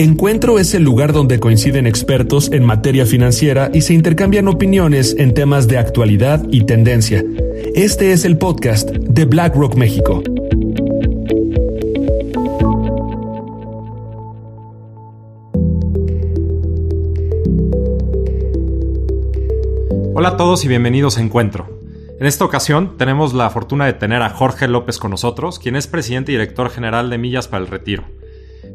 Encuentro es el lugar donde coinciden expertos en materia financiera y se intercambian opiniones en temas de actualidad y tendencia. Este es el podcast de BlackRock México. Hola a todos y bienvenidos a Encuentro. En esta ocasión tenemos la fortuna de tener a Jorge López con nosotros, quien es presidente y director general de Millas para el Retiro.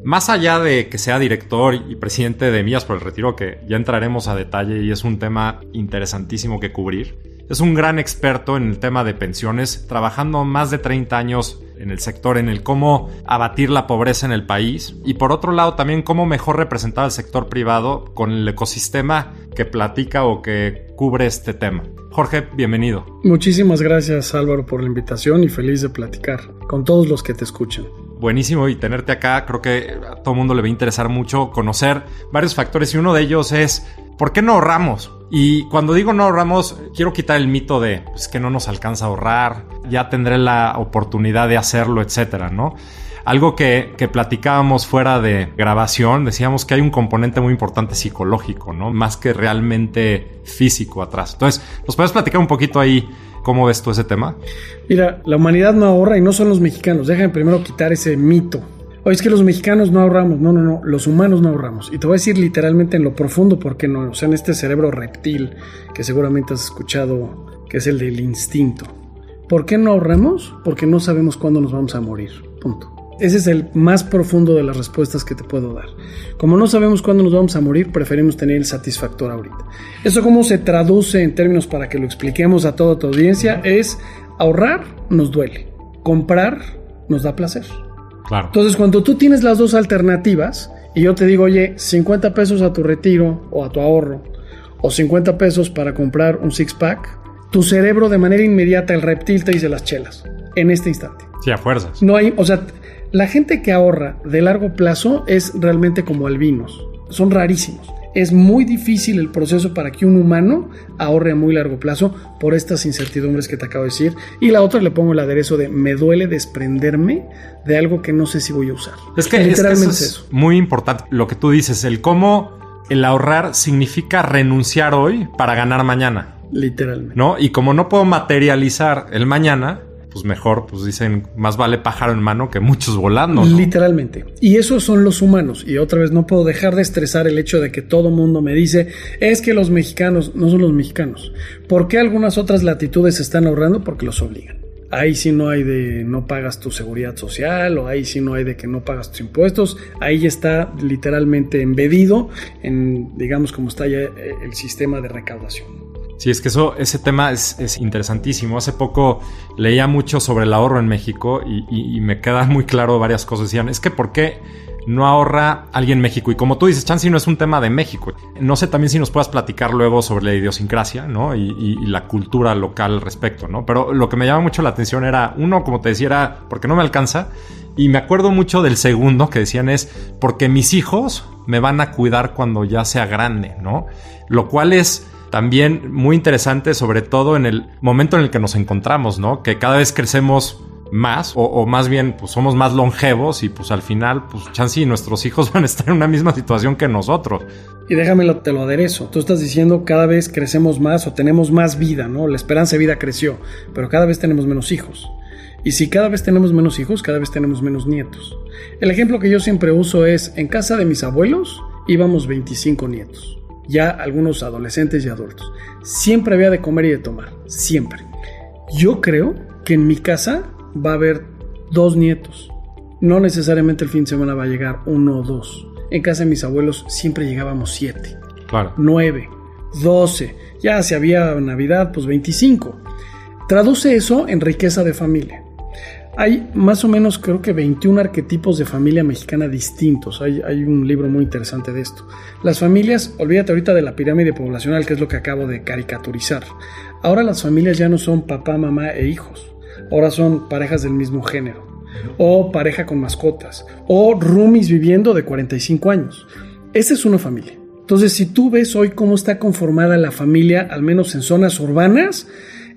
Más allá de que sea director y presidente de Millas por el Retiro, que ya entraremos a detalle y es un tema interesantísimo que cubrir, es un gran experto en el tema de pensiones, trabajando más de 30 años en el sector, en el cómo abatir la pobreza en el país y por otro lado también cómo mejor representar al sector privado con el ecosistema que platica o que cubre este tema. Jorge, bienvenido. Muchísimas gracias Álvaro por la invitación y feliz de platicar con todos los que te escuchan buenísimo y tenerte acá. Creo que a todo mundo le va a interesar mucho conocer varios factores y uno de ellos es ¿por qué no ahorramos? Y cuando digo no ahorramos, quiero quitar el mito de pues, que no nos alcanza a ahorrar, ya tendré la oportunidad de hacerlo, etcétera, ¿no? Algo que, que, platicábamos fuera de grabación, decíamos que hay un componente muy importante psicológico, ¿no? Más que realmente físico atrás. Entonces, ¿nos puedes platicar un poquito ahí cómo ves tú ese tema? Mira, la humanidad no ahorra y no son los mexicanos. Déjame primero quitar ese mito. Oye, es que los mexicanos no ahorramos. No, no, no. Los humanos no ahorramos. Y te voy a decir literalmente en lo profundo por qué no. O sea, en este cerebro reptil que seguramente has escuchado, que es el del instinto. ¿Por qué no ahorramos? Porque no sabemos cuándo nos vamos a morir. Punto. Ese es el más profundo de las respuestas que te puedo dar. Como no sabemos cuándo nos vamos a morir, preferimos tener el satisfactor ahorita. Eso cómo se traduce en términos para que lo expliquemos a toda tu audiencia es ahorrar nos duele, comprar nos da placer. Claro. Entonces, cuando tú tienes las dos alternativas y yo te digo, oye, 50 pesos a tu retiro o a tu ahorro, o 50 pesos para comprar un six pack, tu cerebro de manera inmediata, el reptil te dice las chelas, en este instante. Sí, a fuerzas. No hay, o sea, la gente que ahorra de largo plazo es realmente como albinos. Son rarísimos. Es muy difícil el proceso para que un humano ahorre a muy largo plazo por estas incertidumbres que te acabo de decir. Y la otra le pongo el aderezo de me duele desprenderme de algo que no sé si voy a usar. Es que literalmente es, eso. muy importante lo que tú dices, el cómo el ahorrar significa renunciar hoy para ganar mañana. Literalmente. ¿No? Y como no puedo materializar el mañana, pues mejor, pues dicen, más vale pájaro en mano que muchos volando. Literalmente. Y esos son los humanos. Y otra vez no puedo dejar de estresar el hecho de que todo mundo me dice, es que los mexicanos no son los mexicanos. ¿Por qué algunas otras latitudes se están ahorrando? Porque los obligan. Ahí sí no hay de no pagas tu seguridad social o ahí sí no hay de que no pagas tus impuestos. Ahí está literalmente embedido en, digamos, como está ya el sistema de recaudación. Sí, es que eso, ese tema es, interesantísimo. Hace poco leía mucho sobre el ahorro en México y, me quedan muy claro varias cosas. Decían, es que ¿por qué no ahorra alguien en México? Y como tú dices, Chansey no es un tema de México. No sé también si nos puedas platicar luego sobre la idiosincrasia, ¿no? Y, la cultura local al respecto, ¿no? Pero lo que me llama mucho la atención era, uno, como te decía, era porque no me alcanza. Y me acuerdo mucho del segundo que decían es, porque mis hijos me van a cuidar cuando ya sea grande, ¿no? Lo cual es también muy interesante, sobre todo en el momento en el que nos encontramos, ¿no? Que cada vez crecemos más, o, más bien, pues somos más longevos y pues al final, pues chance nuestros hijos van a estar en una misma situación que nosotros. Y déjame te lo aderezo. Tú estás diciendo cada vez crecemos más o tenemos más vida, ¿no? La esperanza de vida creció, pero cada vez tenemos menos hijos. Y si cada vez tenemos menos hijos, cada vez tenemos menos nietos. El ejemplo que yo siempre uso es, en casa de mis abuelos íbamos 25 nietos ya algunos adolescentes y adultos. Siempre había de comer y de tomar, siempre. Yo creo que en mi casa va a haber dos nietos. No necesariamente el fin de semana va a llegar uno o dos. En casa de mis abuelos siempre llegábamos siete, claro. nueve, doce. Ya si había Navidad, pues 25. Traduce eso en riqueza de familia. Hay más o menos creo que 21 arquetipos de familia mexicana distintos. Hay, un libro muy interesante de esto. Las familias, olvídate ahorita de la pirámide poblacional, que es lo que acabo de caricaturizar. Ahora las familias ya no son papá, mamá e hijos. Ahora son parejas del mismo género. O pareja con mascotas. O roomies viviendo de 45 años. Esa es una familia. Entonces, si tú ves hoy cómo está conformada la familia, al menos en zonas urbanas,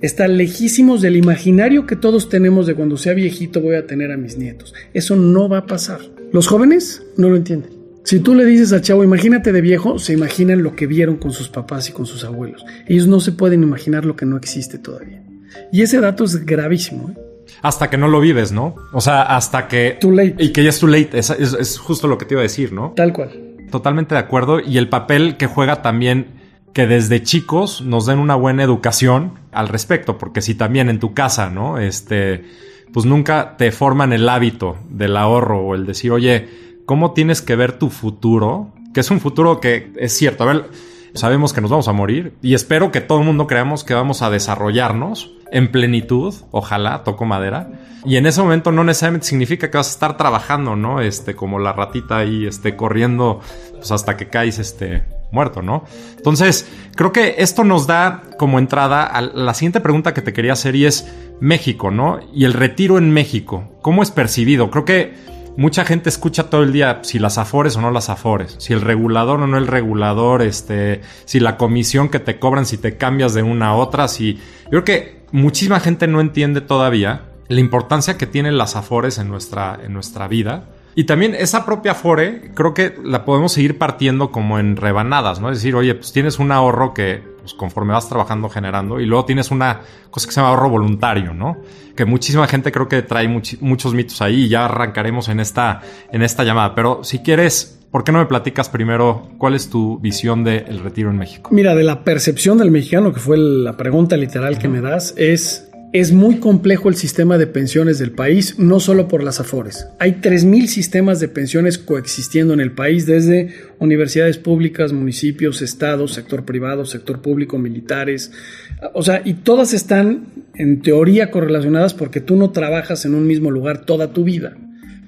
está lejísimos del imaginario que todos tenemos de cuando sea viejito voy a tener a mis nietos. Eso no va a pasar. Los jóvenes no lo entienden. Si tú le dices al chavo, imagínate de viejo, se imaginan lo que vieron con sus papás y con sus abuelos. Ellos no se pueden imaginar lo que no existe todavía. Y ese dato es gravísimo. ¿eh? Hasta que no lo vives, ¿no? O sea, hasta que... Too late. Y que ya es too late. Es, es- es justo lo que te iba a decir, ¿no? Tal cual. Totalmente de acuerdo. Y el papel que juega también que desde chicos nos den una buena educación al respecto. Porque si también en tu casa, ¿no? Este, pues nunca te forman el hábito del ahorro o el decir, oye, ¿cómo tienes que ver tu futuro? Que es un futuro que es cierto. A ver, sabemos que nos vamos a morir y espero que todo el mundo creamos que vamos a desarrollarnos en plenitud, ojalá, toco madera. Y en ese momento no necesariamente significa que vas a estar trabajando, ¿no? Este, como la ratita ahí, este, corriendo, pues hasta que caes, este, muerto, ¿no? Entonces, creo que esto nos da como entrada a la siguiente pregunta que te quería hacer y es México, ¿no? Y el retiro en México, ¿cómo es percibido? Creo que mucha gente escucha todo el día si las afores o no las afores, si el regulador o no el regulador, este, si la comisión que te cobran, si te cambias de una a otra, si yo creo que muchísima gente no entiende todavía la importancia que tienen las afores en nuestra, en nuestra vida. Y también esa propia Afore, creo que la podemos seguir partiendo como en rebanadas, ¿no? Es decir, oye, pues tienes un ahorro que, pues conforme vas trabajando, generando, y luego tienes una cosa que se llama ahorro voluntario, ¿no? Que muchísima gente creo que trae much- muchos mitos ahí y ya arrancaremos en esta, en esta llamada. Pero si quieres, ¿por qué no me platicas primero cuál es tu visión del retiro en México? Mira, de la percepción del mexicano, que fue la pregunta literal que me das, es, es muy complejo el sistema de pensiones del país, no solo por las afores. Hay 3.000 sistemas de pensiones coexistiendo en el país, desde universidades públicas, municipios, estados, sector privado, sector público, militares. O sea, y todas están en teoría correlacionadas porque tú no trabajas en un mismo lugar toda tu vida,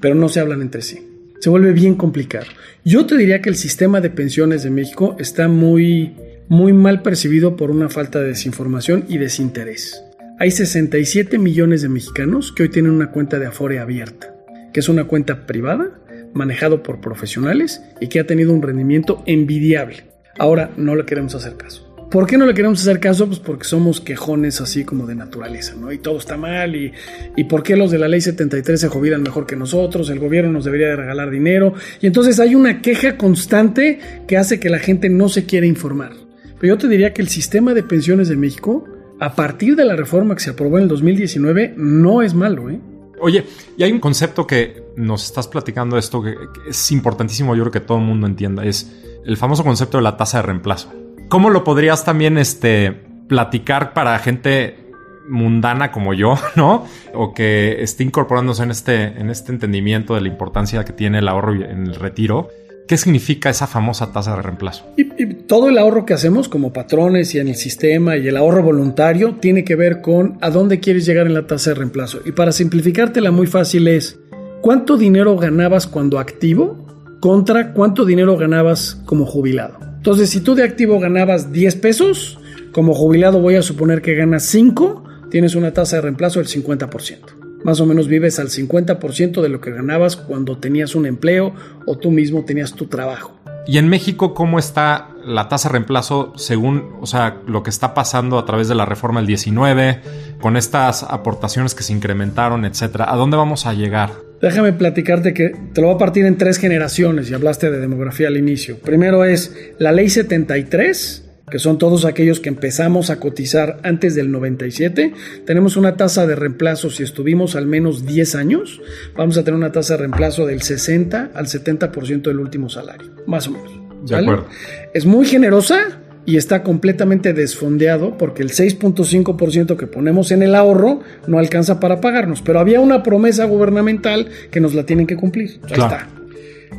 pero no se hablan entre sí se vuelve bien complicado. Yo te diría que el sistema de pensiones de México está muy, muy mal percibido por una falta de desinformación y desinterés. Hay 67 millones de mexicanos que hoy tienen una cuenta de Afore abierta, que es una cuenta privada, manejado por profesionales y que ha tenido un rendimiento envidiable. Ahora no le queremos hacer caso. ¿Por qué no le queremos hacer caso? Pues porque somos quejones así como de naturaleza, ¿no? Y todo está mal. ¿Y, y por qué los de la ley 73 se jubilan mejor que nosotros? El gobierno nos debería de regalar dinero. Y entonces hay una queja constante que hace que la gente no se quiera informar. Pero yo te diría que el sistema de pensiones de México, a partir de la reforma que se aprobó en el 2019, no es malo, ¿eh? Oye, y hay un concepto que nos estás platicando esto que, es importantísimo, yo creo que todo el mundo entienda, es el famoso concepto de la tasa de reemplazo. ¿Cómo lo podrías también este, platicar para gente mundana como yo, ¿no? O que esté incorporándose en este, en este entendimiento de la importancia que tiene el ahorro en el retiro. ¿Qué significa esa famosa tasa de reemplazo? Y, todo el ahorro que hacemos como patrones y en el sistema y el ahorro voluntario tiene que ver con a dónde quieres llegar en la tasa de reemplazo. Y para simplificártela muy fácil es, ¿cuánto dinero ganabas cuando activo contra cuánto dinero ganabas como jubilado? Entonces, si tú de activo ganabas 10 pesos, como jubilado voy a suponer que ganas 5, tienes una tasa de reemplazo del 50%. Más o menos vives al 50% de lo que ganabas cuando tenías un empleo o tú mismo tenías tu trabajo. ¿Y en México cómo está la tasa de reemplazo según, o sea, lo que está pasando a través de la reforma del 19, con estas aportaciones que se incrementaron, etcétera? ¿A dónde vamos a llegar? Déjame platicarte que te lo voy a partir en tres generaciones y hablaste de demografía al inicio. Primero es la ley 73, que son todos aquellos que empezamos a cotizar antes del 97. Tenemos una tasa de reemplazo, si estuvimos al menos 10 años, vamos a tener una tasa de reemplazo del 60 al 70% del último salario, más o menos. De acuerdo. Es muy generosa, y está completamente desfondeado porque el 6.5% que ponemos en el ahorro no alcanza para pagarnos. Pero había una promesa gubernamental que nos la tienen que cumplir. Ahí Claro. está.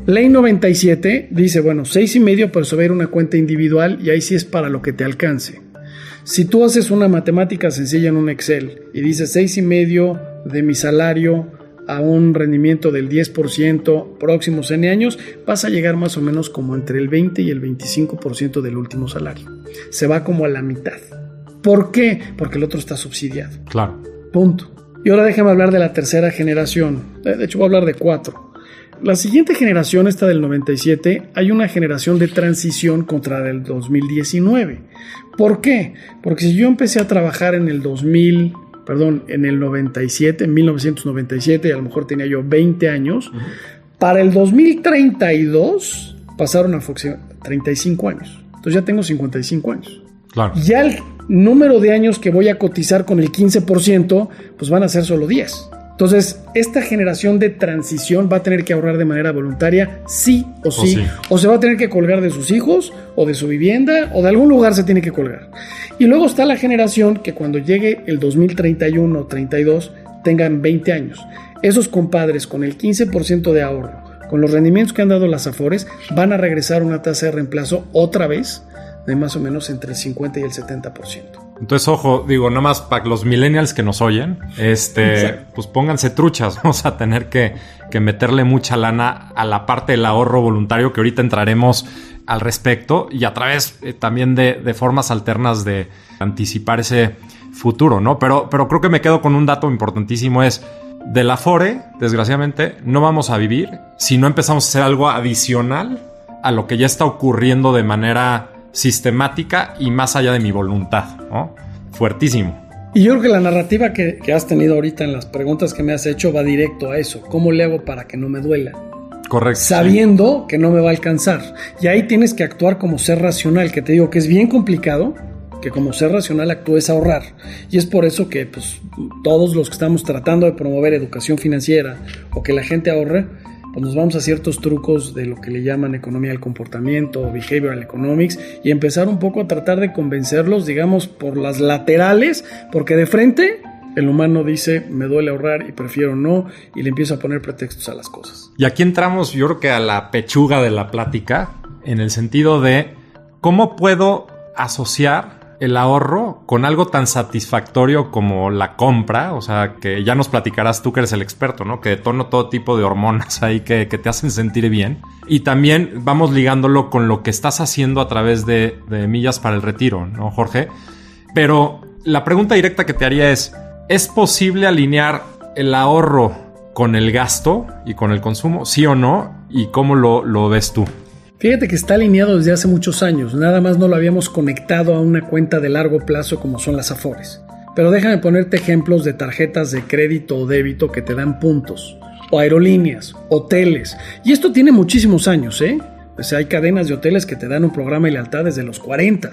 Ley 97 dice, bueno, seis y medio, pero se va a ir una cuenta individual y ahí sí es para lo que te alcance. Si tú haces una matemática sencilla en un Excel y dices seis y medio de mi salario a un rendimiento del 10% próximos N años, vas a llegar más o menos como entre el 20 y el 25% del último salario. Se va como a la mitad. ¿Por qué? Porque el otro está subsidiado. Claro. Punto. Y ahora déjame hablar de la tercera generación. De hecho, voy a hablar de cuatro. La siguiente generación, esta del 97, hay una generación de transición contra el 2019. ¿Por qué? Porque si yo empecé a trabajar en el 2000, perdón, en el 97, en 1997, y a lo mejor tenía yo 20 años, Para el 2032 pasaron a 35 años. Entonces ya tengo 55 años. Claro. Ya el número de años que voy a cotizar con el 15%, pues van a ser solo 10. Entonces, esta generación de transición va a tener que ahorrar de manera voluntaria, sí o sí, o, sí. o se va a tener que colgar de sus hijos, o de su vivienda, o de algún lugar se tiene que colgar. Y luego está la generación que cuando llegue el 2031 o 32 tengan 20 años. Esos compadres con el 15% de ahorro, con los rendimientos que han dado las Afores, van a regresar a una tasa de reemplazo otra vez de más o menos entre el 50 y el 70%. Entonces, ojo, digo, nada más para los millennials que nos oyen, este, pues pónganse truchas, vamos a tener que, que, meterle mucha lana a la parte del ahorro voluntario que ahorita entraremos al respecto y a través eh, también de, de, formas alternas de anticipar ese futuro, ¿no? Pero, pero creo que me quedo con un dato importantísimo es, de la FORE, desgraciadamente, no vamos a vivir si no empezamos a hacer algo adicional a lo que ya está ocurriendo de manera sistemática y más allá de mi voluntad, ¿no? Fuertísimo. Y yo creo que la narrativa que, que, has tenido ahorita en las preguntas que me has hecho va directo a eso. ¿Cómo le hago para que no me duela? Correcto. Sabiendo sí. que no me va a alcanzar. Y ahí tienes que actuar como ser racional, que te digo que es bien complicado, que como ser racional actúes a ahorrar. Y es por eso que pues, todos los que estamos tratando de promover educación financiera o que la gente ahorre, pues nos vamos a ciertos trucos de lo que le llaman economía del comportamiento o behavioral economics y empezar un poco a tratar de convencerlos, digamos, por las laterales, porque de frente el humano dice, me duele ahorrar y prefiero no, y le empiezo a poner pretextos a las cosas. Y aquí entramos, yo creo que a la pechuga de la plática, en el sentido de cómo puedo asociar el ahorro con algo tan satisfactorio como la compra, o sea, que ya nos platicarás tú que eres el experto, ¿no? Que detona todo tipo de hormonas ahí que, que, te hacen sentir bien. Y también vamos ligándolo con lo que estás haciendo a través de, de millas para el retiro, ¿no, Jorge? Pero la pregunta directa que te haría es, ¿es posible alinear el ahorro con el gasto y con el consumo? ¿Sí o no? ¿Y cómo lo, lo ves tú? Fíjate que está alineado desde hace muchos años, nada más no lo habíamos conectado a una cuenta de largo plazo como son las Afores. Pero déjame ponerte ejemplos de tarjetas de crédito o débito que te dan puntos, o aerolíneas, hoteles. Y esto tiene muchísimos años, ¿eh? Sea, hay cadenas de hoteles que te dan un programa de lealtad desde los 40.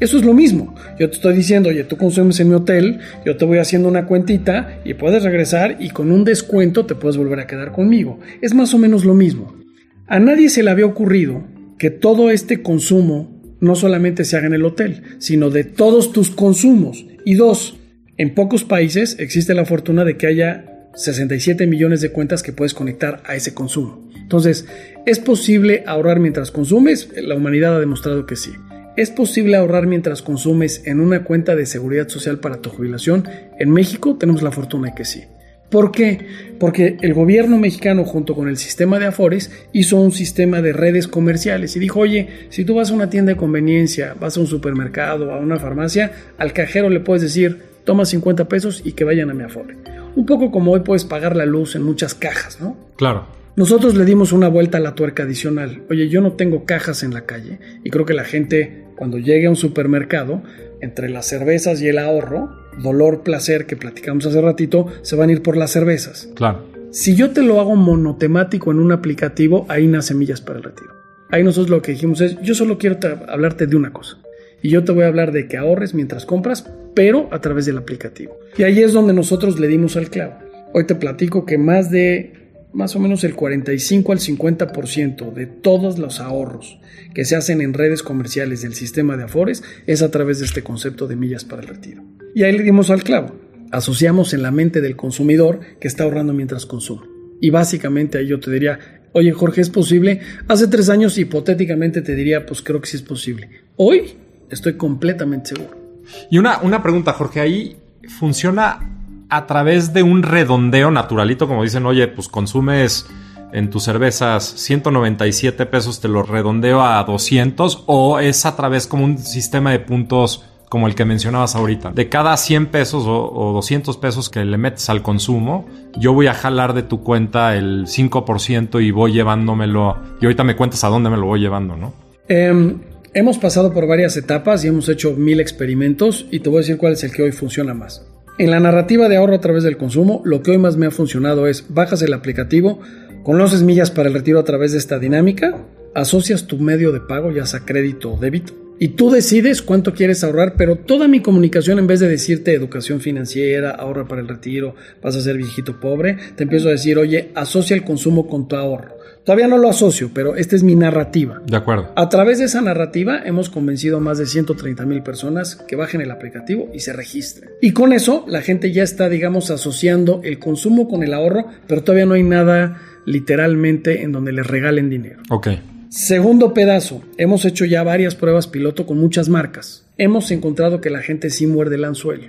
Eso es lo mismo. Yo te estoy diciendo, oye, tú consumes en mi hotel, yo te voy haciendo una cuentita y puedes regresar y con un descuento te puedes volver a quedar conmigo. Es más o menos lo mismo. A nadie se le había ocurrido que todo este consumo no solamente se haga en el hotel, sino de todos tus consumos. Y dos, en pocos países existe la fortuna de que haya 67 millones de cuentas que puedes conectar a ese consumo. Entonces, ¿es posible ahorrar mientras consumes? La humanidad ha demostrado que sí. ¿Es posible ahorrar mientras consumes en una cuenta de seguridad social para tu jubilación? En México tenemos la fortuna de que sí. ¿Por qué? Porque el gobierno mexicano junto con el sistema de Afores hizo un sistema de redes comerciales y dijo, oye, si tú vas a una tienda de conveniencia, vas a un supermercado, a una farmacia, al cajero le puedes decir, toma 50 pesos y que vayan a mi Afore. Un poco como hoy puedes pagar la luz en muchas cajas, ¿no? Claro. Nosotros le dimos una vuelta a la tuerca adicional. Oye, yo no tengo cajas en la calle y creo que la gente cuando llegue a un supermercado, entre las cervezas y el ahorro, dolor, placer que platicamos hace ratito, se van a ir por las cervezas. Claro. Si yo te lo hago monotemático en un aplicativo, ahí nace semillas para el retiro. Ahí nosotros lo que dijimos es, yo solo quiero hablarte de una cosa. Y yo te voy a hablar de que ahorres mientras compras, pero a través del aplicativo. Y ahí es donde nosotros le dimos al clavo. Hoy te platico que más de más o menos el 45 al 50% de todos los ahorros que se hacen en redes comerciales del sistema de Afores es a través de este concepto de millas para el retiro. Y ahí le dimos al clavo. Asociamos en la mente del consumidor que está ahorrando mientras consume. Y básicamente ahí yo te diría, oye Jorge, ¿es posible? Hace tres años hipotéticamente te diría, pues creo que sí es posible. Hoy estoy completamente seguro. Y una, una pregunta, Jorge, ahí funciona a través de un redondeo naturalito, como dicen, oye, pues consumes en tus cervezas 197 pesos, te lo redondeo a 200, o es a través como un sistema de puntos como el que mencionabas ahorita. De cada 100 pesos o, o 200 pesos que le metes al consumo, yo voy a jalar de tu cuenta el 5% y voy llevándomelo. Y ahorita me cuentas a dónde me lo voy llevando, ¿no? Eh, hemos pasado por varias etapas y hemos hecho mil experimentos y te voy a decir cuál es el que hoy funciona más. En la narrativa de ahorro a través del consumo, lo que hoy más me ha funcionado es bajas el aplicativo, Conoces millas para el retiro a través de esta dinámica, asocias tu medio de pago, ya sea crédito o débito, y tú decides cuánto quieres ahorrar, pero toda mi comunicación, en vez de decirte educación financiera, ahorra para el retiro, vas a ser viejito pobre, te empiezo a decir, oye, asocia el consumo con tu ahorro. Todavía no lo asocio, pero esta es mi narrativa. De acuerdo. A través de esa narrativa hemos convencido a más de 130 mil personas que bajen el aplicativo y se registren. Y con eso la gente ya está, digamos, asociando el consumo con el ahorro, pero todavía no hay nada literalmente en donde les regalen dinero. Ok. Segundo pedazo, hemos hecho ya varias pruebas piloto con muchas marcas. Hemos encontrado que la gente sí muerde el anzuelo.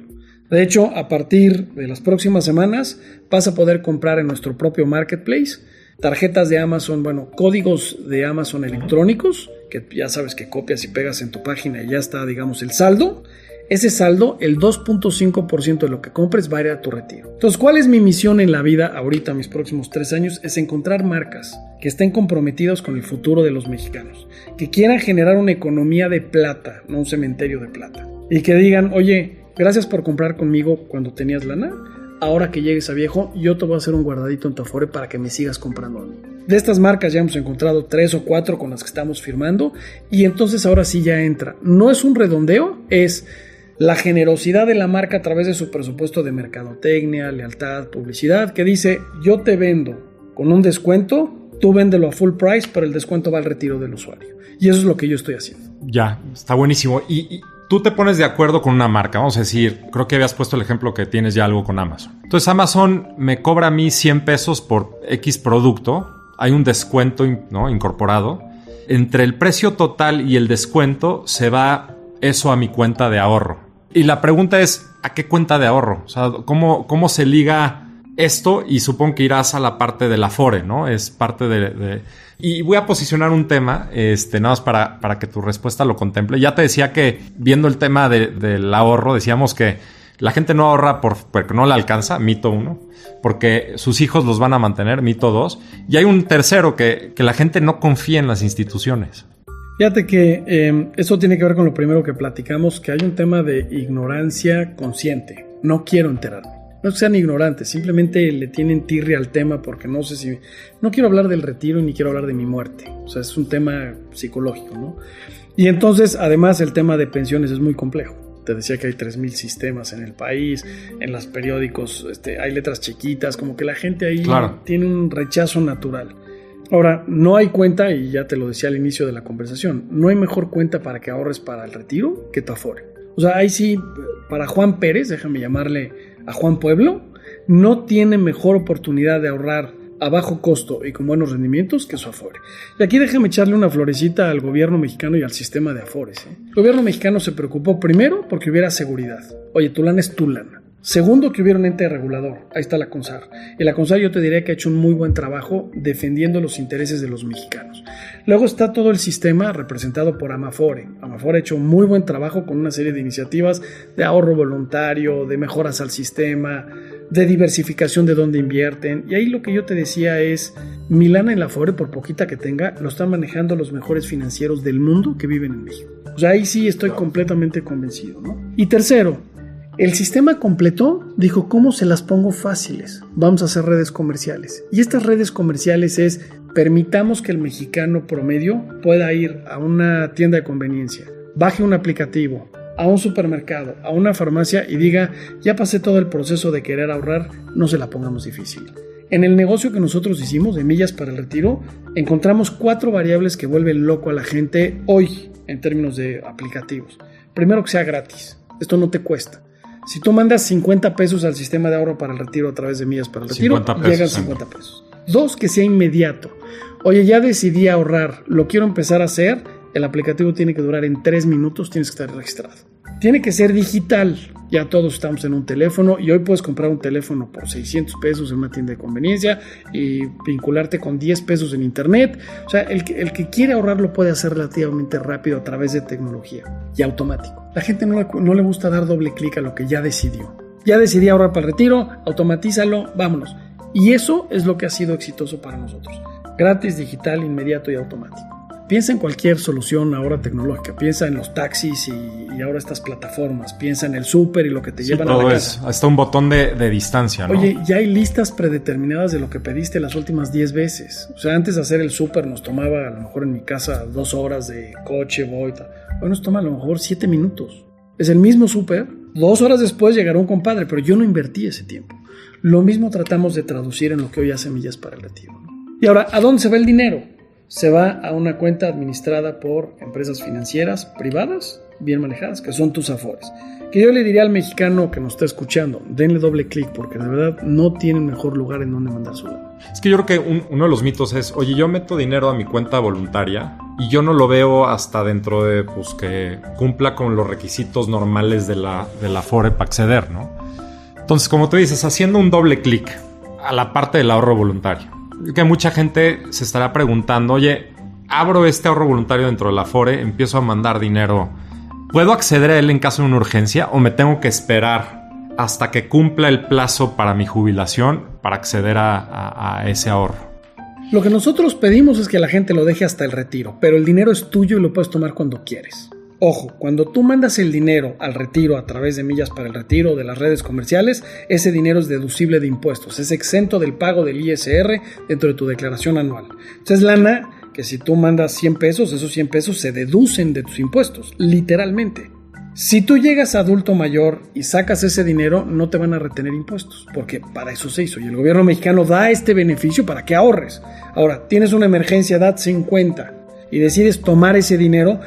De hecho, a partir de las próximas semanas vas a poder comprar en nuestro propio marketplace tarjetas de Amazon, bueno, códigos de Amazon electrónicos, que ya sabes que copias y pegas en tu página y ya está, digamos, el saldo. Ese saldo, el 2.5% de lo que compres va a ir a tu retiro. Entonces, ¿cuál es mi misión en la vida ahorita, mis próximos tres años? Es encontrar marcas que estén comprometidas con el futuro de los mexicanos, que quieran generar una economía de plata, no un cementerio de plata. Y que digan, oye, gracias por comprar conmigo cuando tenías lana ahora que llegues a viejo, yo te voy a hacer un guardadito en tu Afore para que me sigas comprando. De estas marcas ya hemos encontrado tres o cuatro con las que estamos firmando y entonces ahora sí ya entra. No es un redondeo, es la generosidad de la marca a través de su presupuesto de mercadotecnia, lealtad, publicidad, que dice yo te vendo con un descuento, tú véndelo a full price, pero el descuento va al retiro del usuario. Y eso es lo que yo estoy haciendo. Ya, está buenísimo. Y, tú te pones de acuerdo con una marca, vamos a decir, creo que habías puesto el ejemplo que tienes ya algo con Amazon. Entonces Amazon me cobra a mí 100 pesos por X producto, hay un descuento ¿no? incorporado. Entre el precio total y el descuento se va eso a mi cuenta de ahorro. Y la pregunta es, ¿a qué cuenta de ahorro? O sea, ¿cómo, cómo se liga esto? Y supongo que irás a la parte del Afore, ¿no? Es parte de y voy a posicionar un tema, este, nada más para, para que tu respuesta lo contemple. Ya te decía que viendo el tema del ahorro, decíamos que la gente no ahorra por, porque no le alcanza, mito uno, porque sus hijos los van a mantener, mito dos. Y hay un tercero, que, que la gente no confía en las instituciones. Fíjate que eh, eso tiene que ver con lo primero que platicamos, que hay un tema de ignorancia consciente. No quiero enterarme. No sean ignorantes, simplemente le tienen tirria al tema porque no sé si... No quiero hablar del retiro ni quiero hablar de mi muerte. O sea, es un tema psicológico, ¿no? Y entonces, además, el tema de pensiones es muy complejo. Te decía que hay 3.000 sistemas en el país, en los periódicos este, hay letras chiquitas, como que la gente ahí tiene un rechazo natural. Ahora, no hay cuenta, y ya te lo decía al inicio de la conversación, no hay mejor cuenta para que ahorres para el retiro que tu Afore. O sea, ahí sí, para Juan Pérez, déjame llamarle a Juan Pueblo, no tiene mejor oportunidad de ahorrar a bajo costo y con buenos rendimientos que su Afore. Y aquí déjame echarle una florecita al gobierno mexicano y al sistema de Afores. ¿eh? El gobierno mexicano se preocupó primero porque hubiera seguridad. Oye, tu lana es tu lana. Segundo, que hubiera un ente regulador. Ahí está la CONSAR. Y la CONSAR yo te diría que ha hecho un muy buen trabajo defendiendo los intereses de los mexicanos. Luego está todo el sistema representado por Amafore. Amafore ha hecho un muy buen trabajo con una serie de iniciativas de ahorro voluntario, de mejoras al sistema, de diversificación de dónde invierten. Y ahí lo que yo te decía es, Milana en la Afore, por poquita que tenga, lo están manejando los mejores financieros del mundo que viven en México. O sea, ahí sí estoy completamente convencido. ¿no? Y tercero, el sistema completo dijo, ¿cómo se las pongo fáciles? Vamos a hacer redes comerciales. Y estas redes comerciales es, permitamos que el mexicano promedio pueda ir a una tienda de conveniencia, baje un aplicativo, a un supermercado, a una farmacia y diga, ya pasé todo el proceso de querer ahorrar, no se la pongamos difícil. En el negocio que nosotros hicimos de millas para el retiro, encontramos cuatro variables que vuelven loco a la gente hoy en términos de aplicativos. Primero que sea gratis, esto no te cuesta. Si tú mandas 50 pesos al sistema de ahorro para el retiro a través de millas para el retiro, llegan 50 pesos. Dos, que sea inmediato. Oye, ya decidí ahorrar, lo quiero empezar a hacer. El aplicativo tiene que durar en 3 minutos, tienes que estar registrado. Tiene que ser digital. Ya todos estamos en un teléfono y hoy puedes comprar un teléfono por 600 pesos en una tienda de conveniencia y vincularte con 10 pesos en internet. O sea, el que, quiere ahorrar lo puede hacer relativamente rápido a través de tecnología y automático. La gente no le, no le gusta dar doble clic a lo que ya decidió. Ya decidí ahorrar para el retiro, automatízalo, vámonos. Y eso es lo que ha sido exitoso para nosotros. Gratis, digital, inmediato y automático. Piensa en cualquier solución ahora tecnológica. Piensa en los taxis y, ahora estas plataformas. Piensa en el súper y lo que te llevan a la casa. hasta un botón de, distancia, ¿no? Oye, ya hay listas predeterminadas de lo que pediste las últimas 10 veces. O sea, antes de hacer el súper nos tomaba a lo mejor en mi casa dos horas de coche, voy. Hoy nos toma a lo mejor 7 minutos. Es el mismo súper. Dos horas después llegará un compadre, pero yo no invertí ese tiempo. Lo mismo tratamos de traducir en lo que hoy hace Millas para el Retiro. Y ahora, ¿a dónde se va el dinero? Se va a una cuenta administrada por empresas financieras privadas, bien manejadas, que son tus afores. Que yo le diría al mexicano que nos está escuchando, denle doble clic porque de verdad no tienen mejor lugar en donde mandar su dinero. Es que yo creo que uno de los mitos es, oye, yo meto dinero a mi cuenta voluntaria y yo no lo veo hasta dentro de, pues, que cumpla con los requisitos normales de la, de la Afore para acceder, ¿no? Entonces, como tú dices, haciendo un doble clic a la parte del ahorro voluntario, que mucha gente se estará preguntando, oye, abro este ahorro voluntario dentro de la Afore, empiezo a mandar dinero, ¿puedo acceder a él en caso de una urgencia o me tengo que esperar hasta que cumpla el plazo para mi jubilación para acceder a, ese ahorro? Lo que nosotros pedimos es que la gente lo deje hasta el retiro, pero el dinero es tuyo y lo puedes tomar cuando quieres. Ojo, cuando tú mandas el dinero al retiro a través de millas para el retiro de las redes comerciales, ese dinero es deducible de impuestos, es exento del pago del ISR dentro de tu declaración anual. Entonces, lana que si tú mandas 100 pesos, esos 100 pesos se deducen de tus impuestos, literalmente. Si tú llegas a adulto mayor y sacas ese dinero, no te van a retener impuestos, porque para eso se hizo. Y el gobierno mexicano da este beneficio para que ahorres. Ahora, tienes una emergencia, edad 50 y decides tomar ese dinero,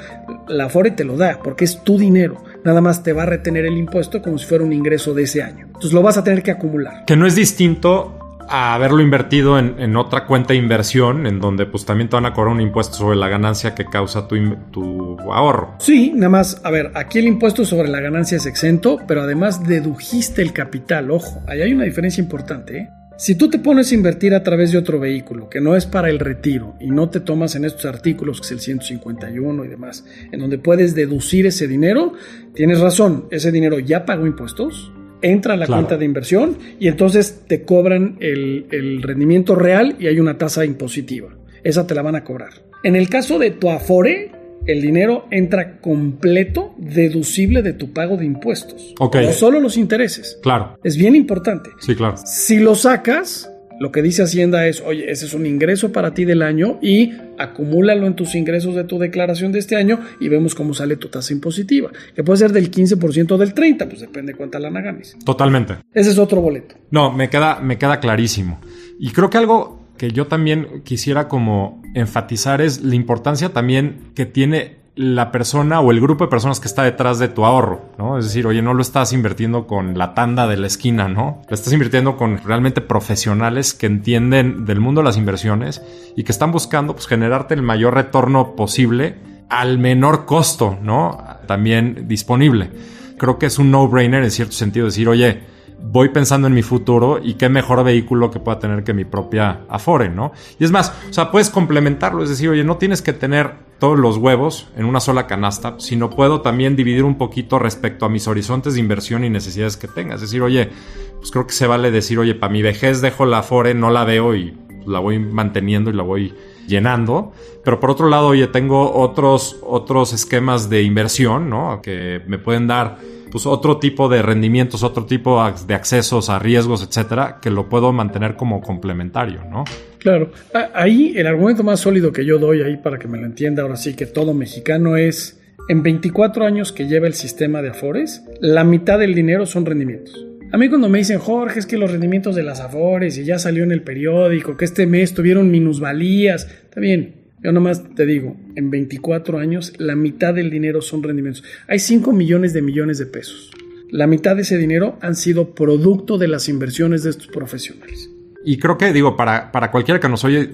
la Afore te lo da, porque es tu dinero. Nada más te va a retener el impuesto como si fuera un ingreso de ese año. Entonces lo vas a tener que acumular. Que no es distinto a haberlo invertido en, otra cuenta de inversión, en donde pues también te van a cobrar un impuesto sobre la ganancia que causa tu, tu ahorro. Sí, nada más, a ver, aquí el impuesto sobre la ganancia es exento, pero además dedujiste el capital, ojo, ahí hay una diferencia importante, ¿eh? Si tú te pones a invertir a través de otro vehículo que no es para el retiro y no te tomas en estos artículos, que es el 151 y demás, en donde puedes deducir ese dinero, tienes razón, ese dinero ya pagó impuestos, entra a la cuenta de inversión y entonces te cobran el, el rendimiento real y hay una tasa impositiva. Esa te la van a cobrar. En el caso de tu Afore, el dinero entra completo deducible de tu pago de impuestos. Ok. No solo los intereses. Claro. Es bien importante. Sí, claro. Si lo sacas, lo que dice Hacienda es, oye, ese es un ingreso para ti del año y acumúlalo en tus ingresos de tu declaración de este año y vemos cómo sale tu tasa impositiva, que puede ser del 15% o del 30%, pues depende cuánta lana ganes. Totalmente. Ese es otro boleto. No, me queda, me queda clarísimo. Y creo que algo que yo también quisiera como enfatizar es la importancia también que tiene la persona o el grupo de personas que está detrás de tu ahorro, ¿no? Es decir, oye, no lo estás invirtiendo con la tanda de la esquina, ¿no? Lo estás invirtiendo con realmente profesionales que entienden del mundo de las inversiones y que están buscando pues, generarte el mayor retorno posible al menor costo, ¿no? También disponible. Creo que es un no-brainer en cierto sentido decir, oye, voy pensando en mi futuro y qué mejor vehículo que pueda tener que mi propia Afore, ¿no? Y es más, o sea, puedes complementarlo, es decir, oye, no tienes que tener todos los huevos en una sola canasta, sino puedo también dividir un poquito respecto a mis horizontes de inversión y necesidades que tenga. Es decir, oye, pues creo que se vale decir, oye, para mi vejez dejo la Afore, no la veo y la voy manteniendo y la voy llenando. Pero por otro lado, oye, tengo otros, otros esquemas de inversión, ¿no? Que me pueden dar pues otro tipo de rendimientos, otro tipo de accesos a riesgos, etcétera, que lo puedo mantener como complementario, ¿no? Claro, ahí el argumento más sólido que yo doy ahí para que me lo entienda ahora sí que todo mexicano es en 24 años que lleva el sistema de Afores, la mitad del dinero son rendimientos. A mí cuando me dicen, Jorge, es que los rendimientos de las Afores y ya salió en el periódico, que este mes tuvieron minusvalías, está bien, yo nomás te digo, en 24 años la mitad del dinero son rendimientos. Hay 5 millones de millones de pesos. La mitad de ese dinero han sido producto de las inversiones de estos profesionales. Y creo que, digo, para, para cualquiera que nos oye,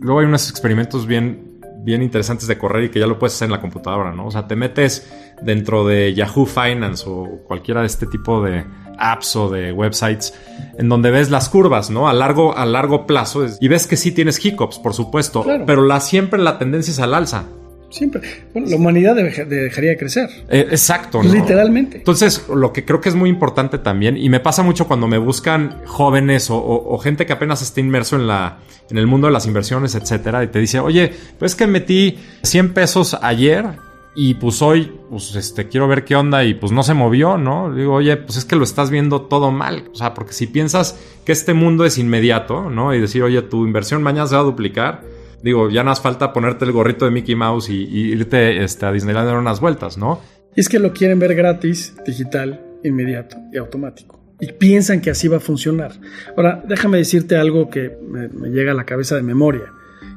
luego hay unos experimentos bien, bien interesantes de correr y que ya lo puedes hacer en la computadora, ¿no? O sea, te metes dentro de Yahoo Finance o cualquiera de este tipo de, apps o de websites en donde ves las curvas, ¿no? A largo, a largo plazo y ves que sí tienes hiccups, por supuesto, pero la, siempre la tendencia es al alza. Siempre. Bueno, la humanidad dejaría de crecer. Eh, exacto. Literalmente. Entonces, lo que creo que es muy importante también, y me pasa mucho cuando me buscan jóvenes o, gente que apenas está inmerso en, la, en el mundo de las inversiones, etcétera, y te dice, oye, pues que metí 100 pesos ayer y pues hoy, pues este, quiero ver qué onda y pues no se movió, ¿no? Digo, oye, pues es que lo estás viendo todo mal. O sea, porque si piensas que este mundo es inmediato, ¿no? Y decir, oye, tu inversión mañana se va a duplicar. Digo, ya no hace falta ponerte el gorrito de Mickey Mouse y, irte este, a Disneyland a dar unas vueltas, ¿no? Y es que lo quieren ver gratis, digital, inmediato y automático. Y piensan que así va a funcionar. Ahora, déjame decirte algo que me, me llega a la cabeza de memoria.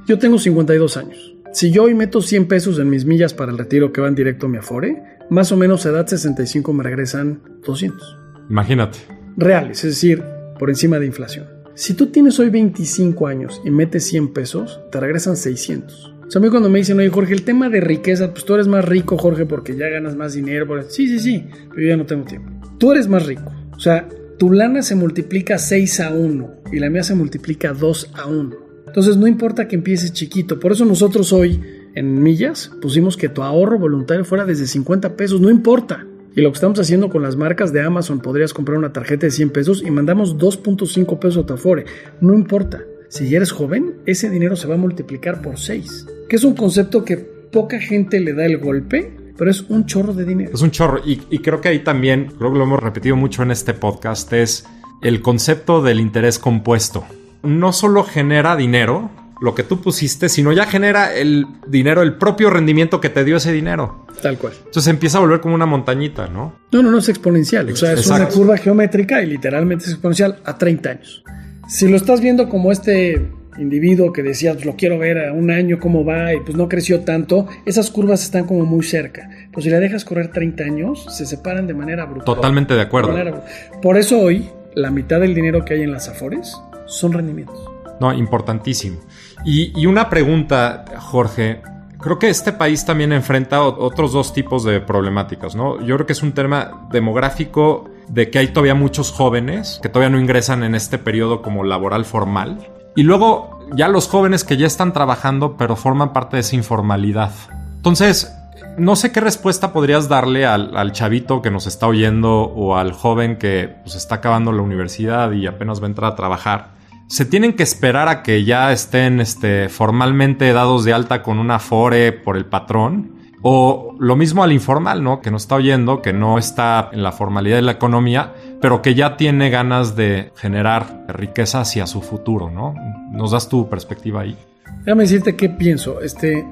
Yo tengo 52 años. Si yo hoy meto 100 pesos en mis millas para el retiro que van directo a mi Afore, más o menos a edad 65 me regresan 200. Imagínate. Reales, es decir, por encima de inflación. Si tú tienes hoy 25 años y metes 100 pesos, te regresan 600. O sea, a mí cuando me dicen, oye Jorge, el tema de riqueza, pues tú eres más rico, Jorge, porque ya ganas más dinero. Sí, sí, sí, pero yo ya no tengo tiempo. Tú eres más rico. O sea, tu lana se multiplica 6 a 1 y la mía se multiplica 2 a 1. Entonces no importa que empieces chiquito. Por eso nosotros hoy en millas pusimos que tu ahorro voluntario fuera desde 50 pesos. No importa. Y lo que estamos haciendo con las marcas de Amazon, podrías comprar una tarjeta de 100 pesos y mandamos 2.5 pesos a tu. No importa. Si eres joven, ese dinero se va a multiplicar por 6. Que es un concepto que poca gente le da el golpe, pero es un chorro de dinero. Es un chorro. Y, y creo que ahí también, creo que lo hemos repetido mucho en este podcast, es el concepto del interés compuesto no solo genera dinero, lo que tú pusiste, sino ya genera el dinero, el propio rendimiento que te dio ese dinero. Tal cual. Entonces empieza a volver como una montañita, ¿no? No, no, no es exponencial. O sea, es una curva geométrica y literalmente es exponencial a 30 años. Si lo estás viendo como este individuo que decía, pues lo quiero ver a un año cómo va y pues no creció tanto, esas curvas están como muy cerca. Pues si la dejas correr 30 años, se separan de manera brutal. Totalmente de acuerdo. Por eso hoy, la mitad del dinero que hay en las Afores son rendimientos. No, importantísimo. Y, una pregunta, Jorge. Creo que este país también enfrenta otros dos tipos de problemáticas, ¿no? Yo creo que es un tema demográfico de que hay todavía muchos jóvenes que todavía no ingresan en este periodo como laboral formal. Y luego ya los jóvenes que ya están trabajando pero forman parte de esa informalidad. Entonces, no sé qué respuesta podrías darle al, chavito que nos está oyendo o al joven que pues, está acabando la universidad y apenas va a entrar a trabajar se tienen que esperar a que ya estén este, formalmente dados de alta con una FORE por el patrón. O lo mismo al informal, ¿no? Que no está oyendo, que no está en la formalidad de la economía, pero que ya tiene ganas de generar riqueza hacia su futuro, ¿no? ¿Nos das tu perspectiva ahí? Déjame decirte qué pienso. Este,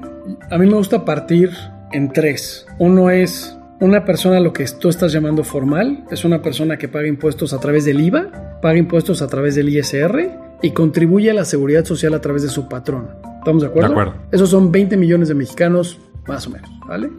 a mí me gusta partir en tres. Uno es una persona, lo que tú estás llamando formal, es una persona que paga impuestos a través del IVA, paga impuestos a través del ISR y contribuye a la seguridad social a través de su patrón. ¿Estamos de acuerdo? De acuerdo. Esos son 20 millones de mexicanos, más o menos, ¿vale?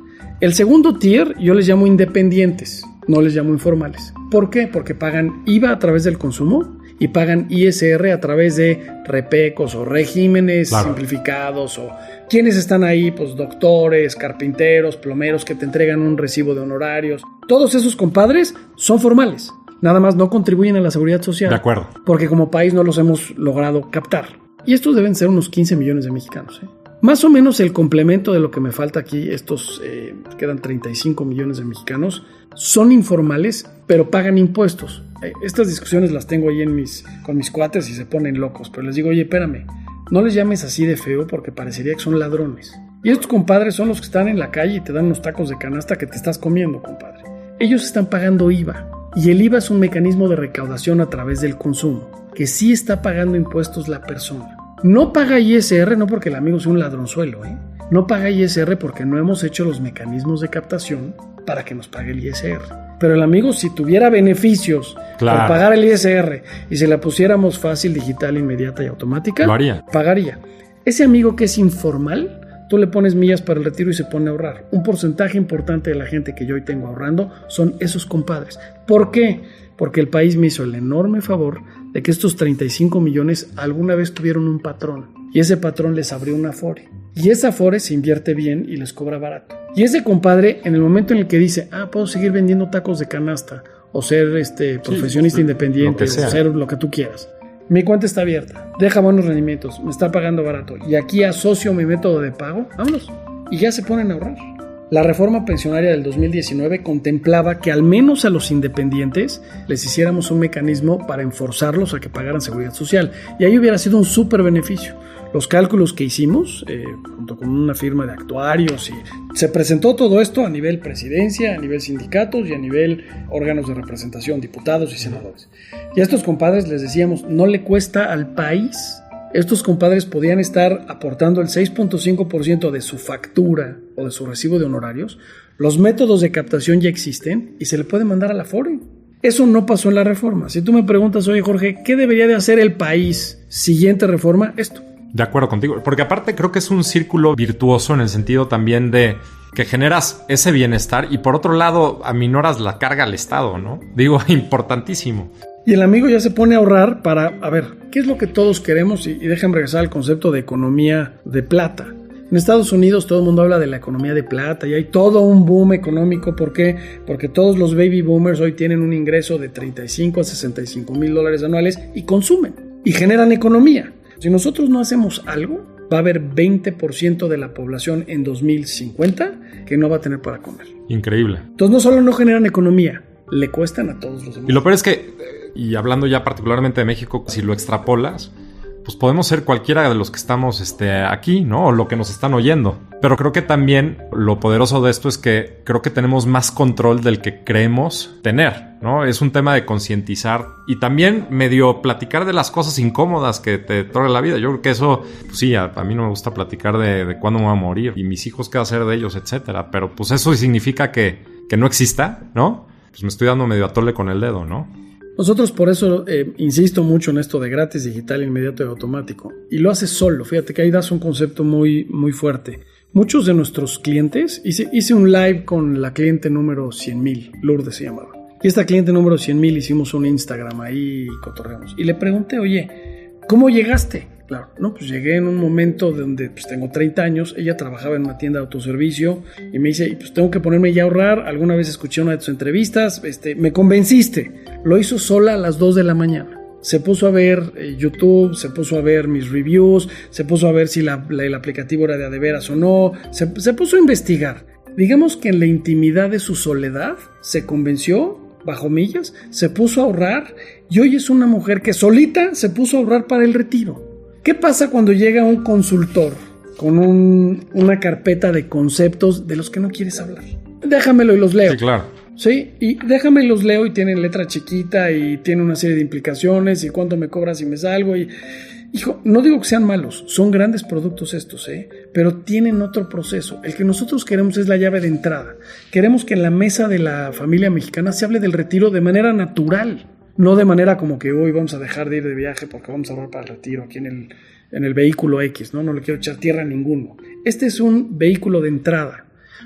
El segundo tier yo les llamo independientes, no les llamo informales. ¿Por qué? Porque pagan IVA a través del consumo y pagan ISR a través de repecos o regímenes simplificados o quienes están ahí, pues doctores, carpinteros, plomeros que te entregan un recibo de honorarios. Todos esos compadres son formales nada más no contribuyen a la seguridad social. De acuerdo. Porque como país no los hemos logrado captar. Y estos deben ser unos 15 millones de mexicanos. ¿eh? Más o menos el complemento de lo que me falta aquí, estos eh, quedan 35 millones de mexicanos, son informales, pero pagan impuestos. Eh, estas discusiones las tengo ahí en mis, con mis cuates y se ponen locos, pero les digo, oye, espérame, no les llames así de feo porque parecería que son ladrones. Y estos compadres son los que están en la calle y te dan unos tacos de canasta que te estás comiendo, compadre. Ellos están pagando IVA. Y el IVA es un mecanismo de recaudación a través del consumo, que sí está pagando impuestos la persona. No paga ISR no porque el amigo sea un ladronzuelo, ¿eh? No paga ISR porque no hemos hecho los mecanismos de captación para que nos pague el ISR. Pero el amigo, si tuviera beneficios para pagar el ISR y se la pusiéramos fácil, digital, inmediata y automática, pagaría. Ese amigo que es informal, Tú le pones millas para el retiro y se pone a ahorrar. Un porcentaje importante de la gente que yo hoy tengo ahorrando son esos compadres. ¿Por qué? Porque el país me hizo el enorme favor de que estos 35 millones alguna vez tuvieron un patrón y ese patrón les abrió una Afore. Y esa Afore se invierte bien y les cobra barato. Y ese compadre, en el momento en el que dice, ah, puedo seguir vendiendo tacos de canasta o ser este profesionista independiente o ser lo que tú quieras mi cuenta está abierta, deja buenos rendimientos, me está pagando barato y aquí asocio mi método de pago, vámonos. y ya se ponen a ahorrar. La reforma pensionaria del 2019 contemplaba que al menos a los independientes les hiciéramos un mecanismo para enforzarlos a que pagaran seguridad social. Y ahí hubiera sido un súper beneficio. Los cálculos que hicimos, eh, junto con una firma de actuarios, y se presentó todo esto a nivel presidencia, a nivel sindicatos y a nivel órganos de representación, diputados y senadores. Y a estos compadres les decíamos, no le cuesta al país estos compadres podían estar aportando el 6.5% de su factura o de su recibo de honorarios. Los métodos de captación ya existen y se le puede mandar a la FORE. Eso no pasó en la reforma. Si tú me preguntas, oye Jorge, ¿qué debería de hacer el país siguiente reforma? Esto. De acuerdo contigo, porque aparte creo que es un círculo virtuoso en el sentido también de que generas ese bienestar y por otro lado aminoras la carga al Estado, ¿no? Digo, importantísimo. Y el amigo ya se pone a ahorrar para, a ver, ¿qué es lo que todos queremos? Y, déjenme regresar al concepto de economía de plata. En Estados Unidos todo el mundo habla de la economía de plata y hay todo un boom económico. ¿Por qué? Porque todos los baby boomers hoy tienen un ingreso de 35 a 65 mil dólares anuales y consumen y generan economía. Si nosotros no hacemos algo, va a haber 20% de la población en 2050 que no va a tener para comer. Increíble. Entonces no solo no generan economía, le cuestan a todos los demás. Y lo peor es que y hablando ya particularmente de México, si lo extrapolas, pues podemos ser cualquiera de los que estamos este, aquí, ¿no? O lo que nos están oyendo. Pero creo que también lo poderoso de esto es que creo que tenemos más control del que creemos tener, ¿no? Es un tema de concientizar y también medio platicar de las cosas incómodas que te trae la vida. Yo creo que eso, pues sí, a, mí no me gusta platicar de, de, cuándo me voy a morir y mis hijos qué hacer de ellos, etcétera. Pero pues eso significa que, que no exista, ¿no? Pues me estoy dando medio atole con el dedo, ¿no? Nosotros por eso eh, insisto mucho en esto de gratis, digital, inmediato y automático. Y lo haces solo. Fíjate que ahí das un concepto muy, muy fuerte. Muchos de nuestros clientes, hice, hice un live con la cliente número 100.000, Lourdes se llamaba. Y esta cliente número 100.000 hicimos un Instagram ahí y cotorreamos. Y le pregunté, oye, ¿cómo llegaste? Claro, no, pues llegué en un momento donde pues tengo 30 años, ella trabajaba en una tienda de autoservicio y me dice, pues tengo que ponerme ya a ahorrar, alguna vez escuché una de tus entrevistas, este, me convenciste, lo hizo sola a las 2 de la mañana. Se puso a ver eh, YouTube, se puso a ver mis reviews, se puso a ver si el aplicativo era de a de veras o no, se, se puso a investigar. Digamos que en la intimidad de su soledad se convenció bajo millas, se puso a ahorrar y hoy es una mujer que solita se puso a ahorrar para el retiro. ¿Qué pasa cuando llega un consultor con una carpeta de conceptos de los que no quieres hablar? Déjamelo y los leo. Sí, claro. Sí, y déjame y los leo y tienen letra chiquita y tiene una serie de implicaciones y cuánto me cobras si me salgo y... Hijo, no digo que sean malos, son grandes productos estos, ¿eh? pero tienen otro proceso. El que nosotros queremos es la llave de entrada. Queremos que en la mesa de la familia mexicana se hable del retiro de manera natural. No de manera como que hoy vamos a dejar de ir de viaje porque vamos a ahorrar para el retiro aquí en el, en el vehículo X, ¿no? No le quiero echar tierra a ninguno. Este es un vehículo de entrada.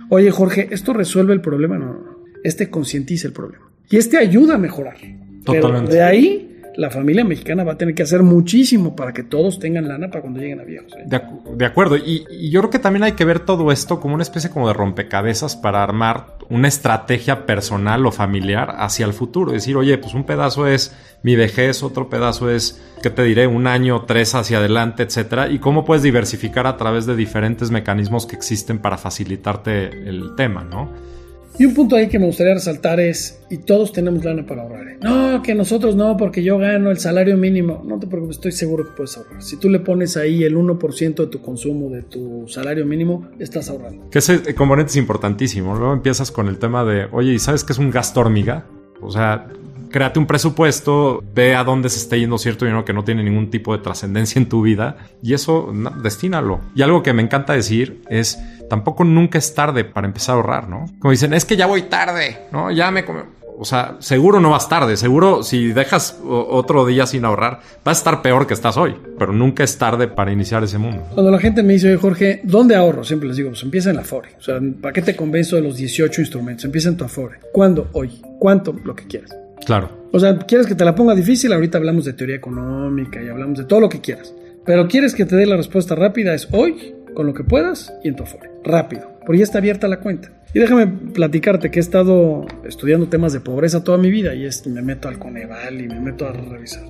Oye, Jorge, ¿esto resuelve el problema? No, no, no. Este concientiza el problema. Y este ayuda a mejorar. Totalmente. Pero de ahí la familia mexicana va a tener que hacer muchísimo para que todos tengan lana para cuando lleguen a viejos. ¿eh? De, acuerdo. Y, yo creo que también hay que ver todo esto como una especie como de rompecabezas para armar una estrategia personal o familiar hacia el futuro. Decir, oye, pues un pedazo es mi vejez, otro pedazo es, ¿qué te diré? Un año, tres hacia adelante, etcétera. Y cómo puedes diversificar a través de diferentes mecanismos que existen para facilitarte el tema, ¿no? Y un punto ahí que me gustaría resaltar es, y todos tenemos lana para ahorrar. ¿eh? No, que nosotros no, porque yo gano el salario mínimo. No te preocupes, estoy seguro que puedes ahorrar. Si tú le pones ahí el 1% de tu consumo de tu salario mínimo, estás ahorrando. Que ese componente es importantísimo. Luego empiezas con el tema de, oye, ¿y sabes qué es un gasto hormiga? O sea, créate un presupuesto, ve a dónde se está yendo cierto dinero que no tiene ningún tipo de trascendencia en tu vida y eso destínalo. Y algo que me encanta decir es, tampoco nunca es tarde para empezar a ahorrar, ¿no? Como dicen, es que ya voy tarde, ¿no? Ya me... O sea, seguro no vas tarde, seguro si dejas otro día sin ahorrar, va a estar peor que estás hoy, pero nunca es tarde para iniciar ese mundo. Cuando la gente me dice, Jorge, ¿dónde ahorro? Siempre les digo, pues empieza en la Afore. O sea, ¿para qué te convenzo de los 18 instrumentos? Empieza en tu Afore. ¿Cuándo? Hoy. ¿Cuánto? Lo que quieras. Claro. O sea, ¿quieres que te la ponga difícil? Ahorita hablamos de teoría económica y hablamos de todo lo que quieras. Pero ¿quieres que te dé la respuesta rápida? Es hoy, con lo que puedas y en tu Afore. Rápido, porque ya está abierta la cuenta. Y déjame platicarte que he estado estudiando temas de pobreza toda mi vida y es, me meto al Coneval y me meto a revisar.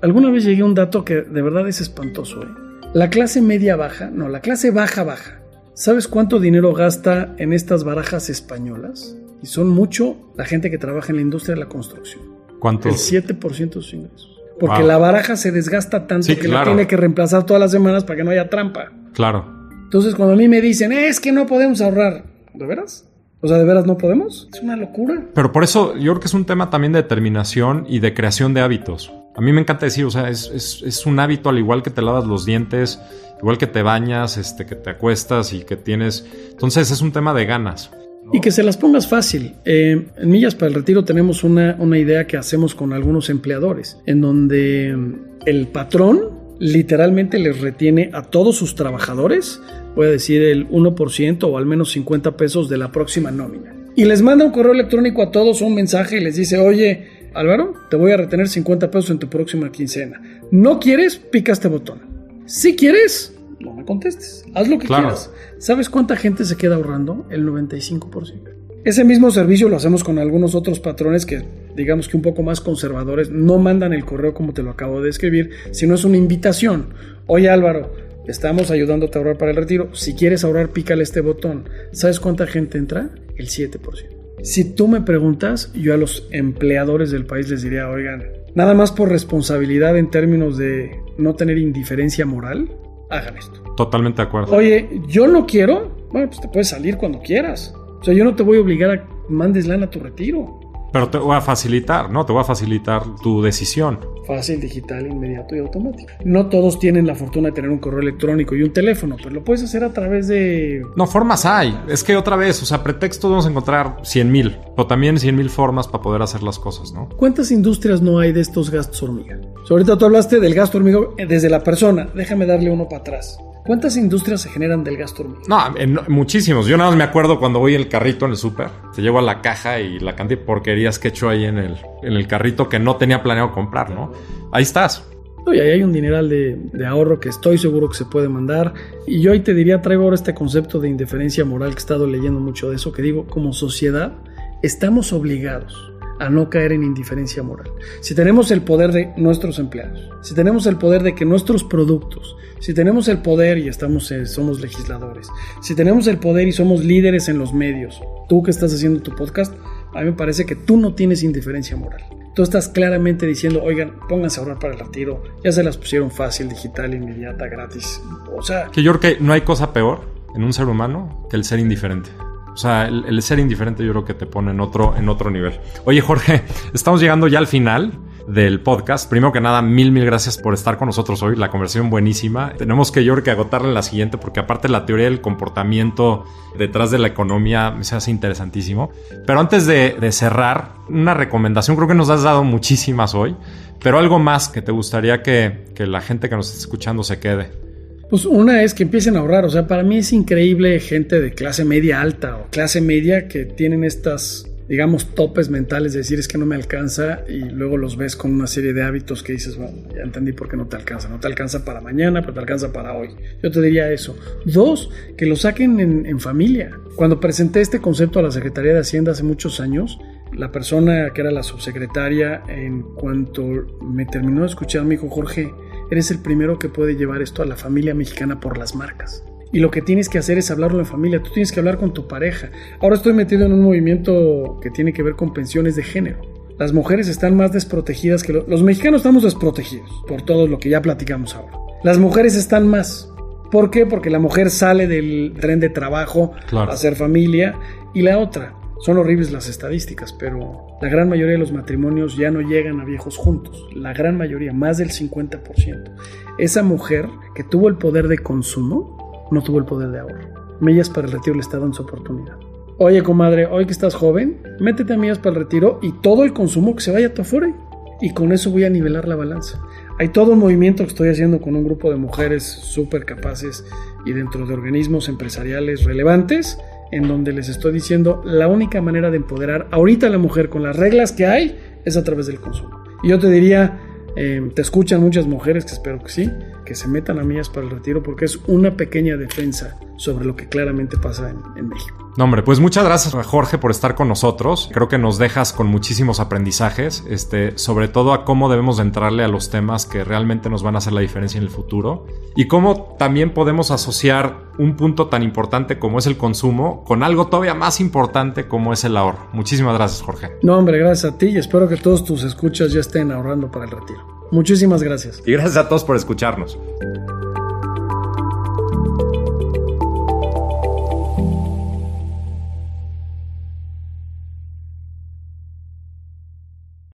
Alguna vez llegué a un dato que de verdad es espantoso. ¿eh? La clase media baja, no, la clase baja baja, ¿Sabes cuánto dinero gasta en estas barajas españolas? Y son mucho la gente que trabaja en la industria de la construcción. ¿Cuánto? El 7% de sus ingresos. Porque la baraja se desgasta tanto que la tiene que reemplazar todas las semanas para que no haya trampa. Claro. Entonces, cuando a mí me dicen, es que no podemos ahorrar, ¿de veras? O sea, ¿de veras no podemos? Es una locura. Pero por eso yo creo que es un tema también de determinación y de creación de hábitos. A mí me encanta decir, o sea, es, es, es un hábito al igual que te lavas los dientes, igual que te bañas, este, que te acuestas y que tienes... Entonces es un tema de ganas. Y que se las pongas fácil. Eh, en Millas para el Retiro tenemos una, una idea que hacemos con algunos empleadores, en donde mm, el patrón literalmente les retiene a todos sus trabajadores, voy a decir el 1% o al menos 50 pesos de la próxima nómina. Y les manda un correo electrónico a todos, un mensaje y les dice, oye, Álvaro, te voy a retener 50 pesos en tu próxima quincena. ¿No quieres? Pica este botón. Si quieres, no me contestes. Haz lo que quieras. ¿Sabes cuánta gente se queda ahorrando? El 95%. Ese mismo servicio lo hacemos con algunos otros patrones que, digamos que un poco más conservadores, no mandan el correo como te lo acabo de escribir, sino es una invitación. Oye Álvaro, estamos ayudándote a ahorrar para el retiro. Si quieres ahorrar, pícale este botón. ¿Sabes cuánta gente entra? El 7%. Si tú me preguntas, yo a los empleadores del país les diría, oigan, nada más por responsabilidad en términos de no tener indiferencia moral, hagan esto. Totalmente de acuerdo. Oye, yo no quiero, bueno, pues te puedes salir cuando quieras. O sea, yo no te voy a obligar a mandes lana a tu retiro. Pero te voy a facilitar, ¿no? Te voy a facilitar tu decisión. Fácil, digital, inmediato y automático. No todos tienen la fortuna de tener un correo electrónico y un teléfono, pero lo puedes hacer a través de... No, formas hay. Es que otra vez, o sea, pretextos vamos a encontrar 100 mil, o también 100 mil formas para poder hacer las cosas, ¿no? ¿Cuántas industrias no hay de estos gastos hormiga? ahorita tú hablaste del gasto hormiga desde la persona. Déjame darle uno para atrás. ¿Cuántas industrias se generan del gasto hormiga? No, muchísimos. Yo nada más me acuerdo cuando voy el carrito en el súper. Te llevo a la caja y la cantidad de porquerías que he hecho ahí en el, en el carrito que no tenía planeado comprar, ¿no? Ahí estás. Y ahí hay un dineral de, de, ahorro que estoy seguro que se puede mandar. Y yo ahí te diría, traigo ahora este concepto de indiferencia moral que he estado leyendo mucho de eso, que digo, como sociedad estamos obligados a no caer en indiferencia moral. Si tenemos el poder de nuestros empleados, si tenemos el poder de que nuestros productos, si tenemos el poder y estamos, eh, somos legisladores, si tenemos el poder y somos líderes en los medios, tú que estás haciendo tu podcast, a mí me parece que tú no tienes indiferencia moral. Tú estás claramente diciendo, oigan, pónganse a ahorrar para el retiro, ya se las pusieron fácil, digital, inmediata, gratis. O sea... Que yo creo que no hay cosa peor en un ser humano que el ser indiferente. O sea, el, ser indiferente yo creo que te pone en otro, en otro nivel. Oye, Jorge, estamos llegando ya al final del podcast. Primero que nada, mil, mil gracias por estar con nosotros hoy. La conversación buenísima. Tenemos que yo creo que agotarla en la siguiente porque aparte la teoría del comportamiento detrás de la economía me se hace interesantísimo. Pero antes de, de cerrar, una recomendación. Creo que nos has dado muchísimas hoy, pero algo más que te gustaría que, que la gente que nos está escuchando se quede. Pues una es que empiecen a ahorrar. O sea, para mí es increíble gente de clase media alta o clase media que tienen estas, digamos, topes mentales de decir es que no me alcanza y luego los ves con una serie de hábitos que dices, bueno, ya entendí por qué no te alcanza. No te alcanza para mañana, pero te alcanza para hoy. Yo te diría eso. Dos, que lo saquen en, familia. Cuando presenté este concepto a la Secretaría de Hacienda hace muchos años, la persona que era la subsecretaria, en cuanto me terminó de escuchar, me dijo, Jorge, eres el primero que puede llevar esto a la familia mexicana por las marcas. Y lo que tienes que hacer es hablarlo en familia, tú tienes que hablar con tu pareja. Ahora estoy metido en un movimiento que tiene que ver con pensiones de género. Las mujeres están más desprotegidas que los, mexicanos estamos desprotegidos por todo lo que ya platicamos ahora. Las mujeres están más. ¿Por qué? Porque la mujer sale del tren de trabajo a hacer familia y la otra, son horribles las estadísticas, pero la gran mayoría de los matrimonios ya no llegan a viejos juntos. La gran mayoría, más del 50%. Esa mujer que tuvo el poder de consumo, no tuvo el poder de ahorro. Millas para el retiro le está dando su oportunidad. Oye, comadre, hoy que estás joven, métete a millas para el retiro y todo el consumo que se vaya a tu afore. Y con eso voy a nivelar la balanza. Hay todo un movimiento que estoy haciendo con un grupo de mujeres súper capaces y dentro de organismos empresariales relevantes en donde les estoy diciendo la única manera de empoderar ahorita a la mujer con las reglas que hay es a través del consumo. Y yo te diría, eh, te escuchan muchas mujeres, que espero que sí, que se metan a millas para el retiro porque es una pequeña defensa sobre lo que claramente pasa en México. No, hombre, pues muchas gracias Jorge por estar con nosotros. Creo que nos dejas con muchísimos aprendizajes, este, sobre todo a cómo debemos entrarle a los temas que realmente nos van a hacer la diferencia en el futuro y cómo también podemos asociar un punto tan importante como es el consumo con algo todavía más importante como es el ahorro. Muchísimas gracias, Jorge. No, hombre, gracias a ti y espero que todos tus escuchas ya estén ahorrando para el retiro. Muchísimas gracias. Y gracias a todos por escucharnos.